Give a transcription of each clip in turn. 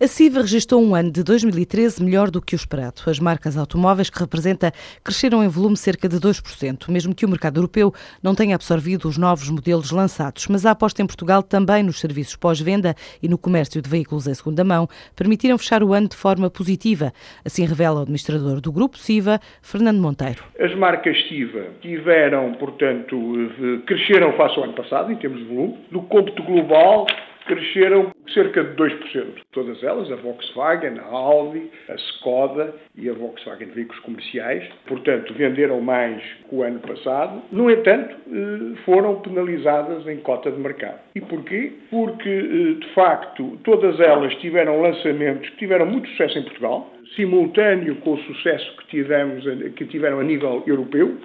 A CIVA registrou um ano de 2013 melhor do que o esperado. As marcas automóveis que representa cresceram em volume cerca de 2%, mesmo que o mercado europeu não tenha absorvido os novos modelos lançados. Mas a aposta em Portugal também nos serviços pós-venda e no comércio de veículos em segunda mão permitiram fechar o ano de forma positiva. Assim revela o administrador do grupo CIVA, Fernando Monteiro. As marcas CIVA tiveram, portanto, eh, cresceram face ao ano passado em termos de volume. No cômputo global, cresceram cerca de 2%. Todas elas, a Volkswagen, a Audi, a Skoda e a Volkswagen Veículos Comerciais, portanto, venderam mais que o ano passado. No entanto, eh, foram penalizadas em cota de mercado. E porquê? Porque, eh, de facto, todas elas tiveram lançamentos tiveram muito sucesso em Portugal, simultâneo com o sucesso que, tivemos, que tiveram a nível europeu,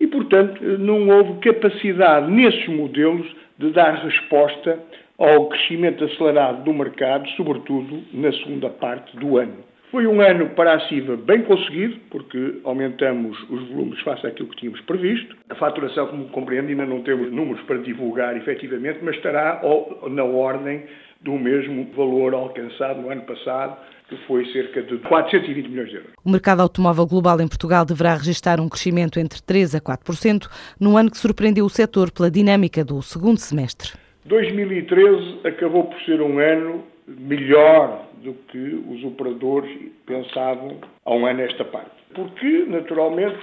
e, portanto, não houve capacidade nesses modelos de dar resposta ao crescimento acelerado do mercado, sobretudo na segunda parte do ano. Foi um ano para a CIVA bem conseguido, porque aumentamos os volumes face àquilo que tínhamos previsto. A faturação, como compreende, ainda não temos números para divulgar efetivamente, mas estará na ordem do mesmo valor alcançado no ano passado, que foi cerca de 420 milhões de euros. O mercado automóvel global em Portugal deverá registrar um crescimento entre 3% a 4%, num ano que surpreendeu o setor pela dinâmica do segundo semestre. 2013 acabou por ser um ano melhor do que os operadores pensavam há um ano esta parte. Porque, naturalmente,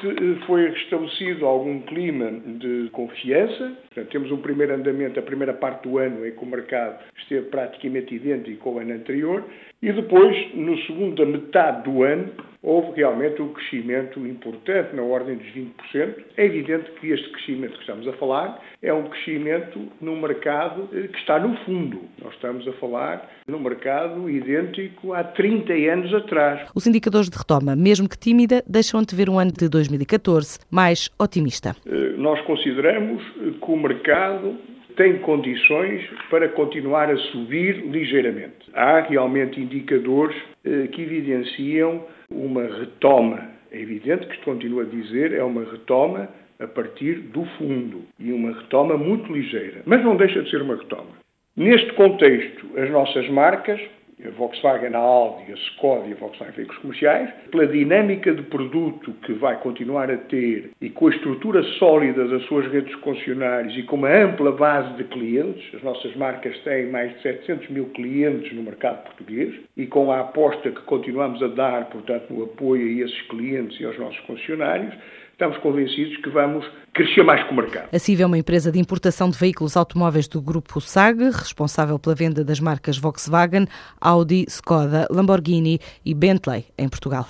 foi restabelecido algum clima de confiança. Portanto, temos um primeiro andamento, a primeira parte do ano, em que o mercado esteve praticamente idêntico ao ano anterior. E depois, no segunda metade do ano, houve realmente um crescimento importante, na ordem dos 20%. É evidente que este crescimento que estamos a falar é um crescimento num mercado eh, que está no fundo. Nós estamos a falar num mercado idêntico há 30 anos atrás. Os indicadores de retoma, mesmo que tímida, deixam de ver um ano de 2014 mais otimista. Eh, nós consideramos que o mercado tem condições para continuar a subir ligeiramente. Há realmente indicadores eh, que evidenciam uma retoma. É evidente que continua a dizer, é uma retoma a partir do fundo e uma retoma muito ligeira, mas não deixa de ser uma retoma. Neste contexto, as nossas marcas a Volkswagen, a Audi, a Skoda e a Volkswagen Veículos Comerciais, pela dinâmica de produto que vai continuar a ter e com a estrutura sólida das suas redes concessionárias e com uma ampla base de clientes, as nossas marcas têm mais de 700 mil clientes no mercado português e com a aposta que continuamos a dar, portanto, no apoio a esses clientes e aos nossos concessionários, estamos convencidos que vamos crescer mais que o mercado. A CIV é uma empresa de importação de veículos automóveis do grupo SAG, responsável pela venda das marcas Volkswagen, Audi, Skoda, Lamborghini e Bentley em Portugal.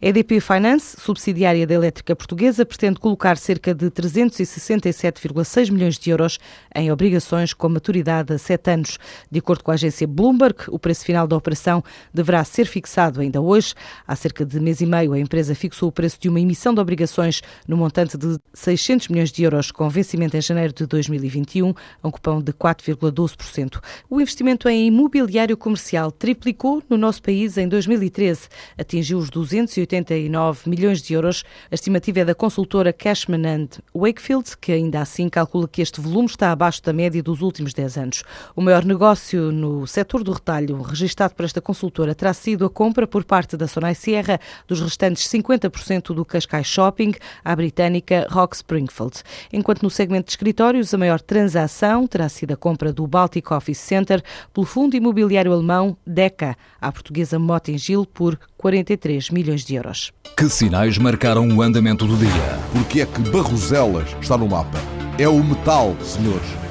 EDP Finance, subsidiária da elétrica portuguesa, pretende colocar cerca de 367,6 milhões de euros em obrigações com maturidade a sete anos. De acordo com a agência Bloomberg, o preço final da operação deverá ser fixado ainda hoje. Há cerca de mês e meio, a empresa fixou o preço de uma emissão de obrigações no montante de 600 milhões de euros, com vencimento em janeiro de 2021, a um cupom de 4,12%. O investimento em imobiliário comercial triplicou no nosso país em 2013, atingiu os 289 milhões de euros. A estimativa é da consultora Cashman Wakefield, que ainda assim calcula que este volume está abaixo da média dos últimos 10 anos. O maior negócio no setor do retalho registado por esta consultora terá sido a compra por parte da Sonai Sierra dos restantes 50% do Cascais Shopping à britânica Rock Springfield. Enquanto no segmento de escritórios, a maior transação terá sido a compra do Baltic Office Center pelo fundo imobiliário alemão DECA, à portuguesa Motengil, por 43 milhões de euros. Que sinais marcaram o andamento do dia? Porque é que Barroselas está no mapa? É o metal, senhores.